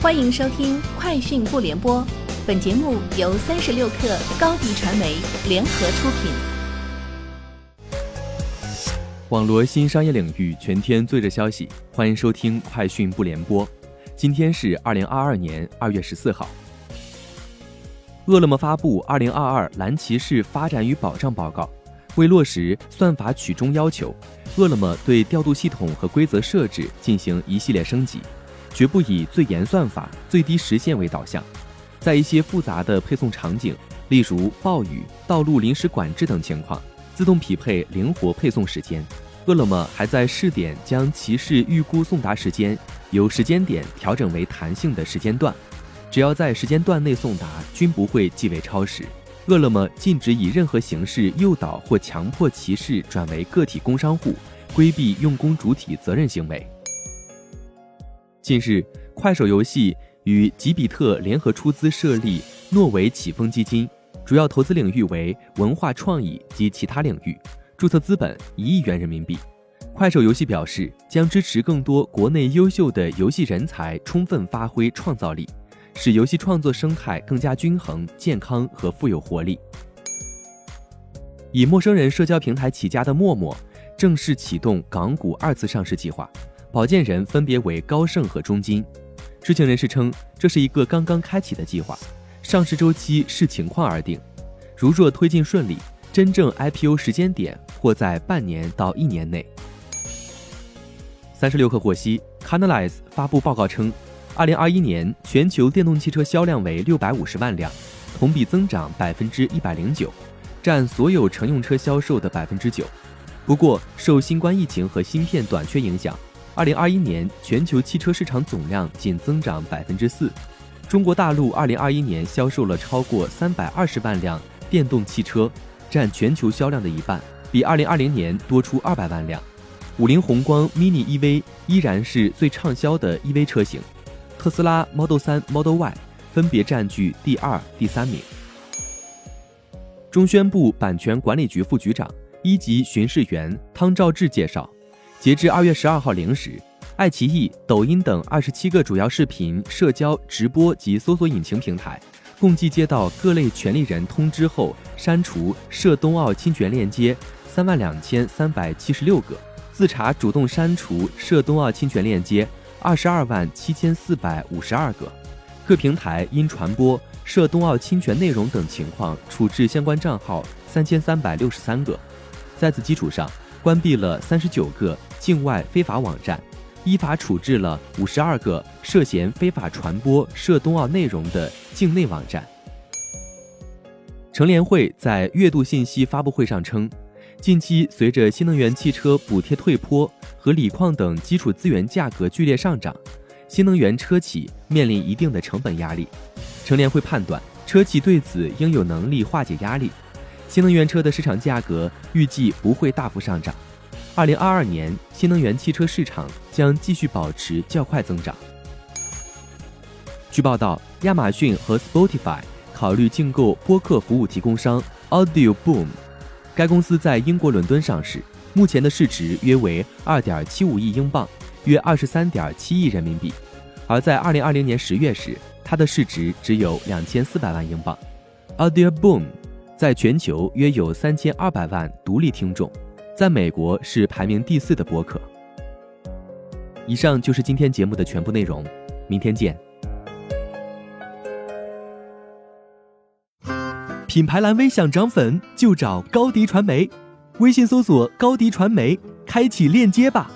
欢迎收听《快讯不联播》，本节目由三十六克高低传媒联合出品。网罗新商业领域全天最热消息，欢迎收听《快讯不联播》。今天是二零二二年二月十四号。饿了么发布《二零二二蓝骑士发展与保障报告》，为落实算法曲中要求，饿了么对调度系统和规则设置进行一系列升级。绝不以最严算法、最低时限为导向，在一些复杂的配送场景，例如暴雨、道路临时管制等情况，自动匹配灵活配送时间。饿了么还在试点将骑士预估送达时间由时间点调整为弹性的时间段，只要在时间段内送达，均不会计为超时。饿了么禁止以任何形式诱导或强迫骑士转为个体工商户，规避用工主体责任行为。近日，快手游戏与吉比特联合出资设立诺维启丰基金，主要投资领域为文化创意及其他领域，注册资本一亿元人民币。快手游戏表示，将支持更多国内优秀的游戏人才充分发挥创造力，使游戏创作生态更加均衡、健康和富有活力。以陌生人社交平台起家的陌陌，正式启动港股二次上市计划。保荐人分别为高盛和中金。知情人士称，这是一个刚刚开启的计划，上市周期视情况而定。如若推进顺利，真正 IPO 时间点或在半年到一年内。三十六氪获悉 c a n a l y z e 发布报告称，二零二一年全球电动汽车销量为六百五十万辆，同比增长百分之一百零九，占所有乘用车销售的百分之九。不过，受新冠疫情和芯片短缺影响。二零二一年全球汽车市场总量仅增长百分之四，中国大陆二零二一年销售了超过三百二十万辆电动汽车，占全球销量的一半，比二零二零年多出二百万辆。五菱宏光 mini EV 依然是最畅销的 EV 车型，特斯拉 Model 3、Model Y 分别占据第二、第三名。中宣部版权管理局副局长、一级巡视员汤兆志介绍。截至二月十二号零时，爱奇艺、抖音等二十七个主要视频、社交、直播及搜索引擎平台，共计接到各类权利人通知后删除涉冬奥侵权链接三万两千三百七十六个，自查主动删除涉冬奥侵权链接二十二万七千四百五十二个，各平台因传播涉冬奥侵权内容等情况处置相关账号三千三百六十三个，在此基础上关闭了三十九个。境外非法网站，依法处置了五十二个涉嫌非法传播涉冬奥内容的境内网站。乘联会在月度信息发布会上称，近期随着新能源汽车补贴退坡和锂矿等基础资源价格剧烈上涨，新能源车企面临一定的成本压力。乘联会判断，车企对此应有能力化解压力，新能源车的市场价格预计不会大幅上涨。二零二二年，新能源汽车市场将继续保持较快增长。据报道，亚马逊和 Spotify 考虑竞购播客服务提供商 Audio Boom。该公司在英国伦敦上市，目前的市值约为二点七五亿英镑，约二十三点七亿人民币。而在二零二零年十月时，它的市值只有两千四百万英镑。Audio Boom 在全球约有三千二百万独立听众。在美国是排名第四的播客。以上就是今天节目的全部内容，明天见。品牌蓝 V 想涨粉就找高迪传媒，微信搜索高迪传媒，开启链接吧。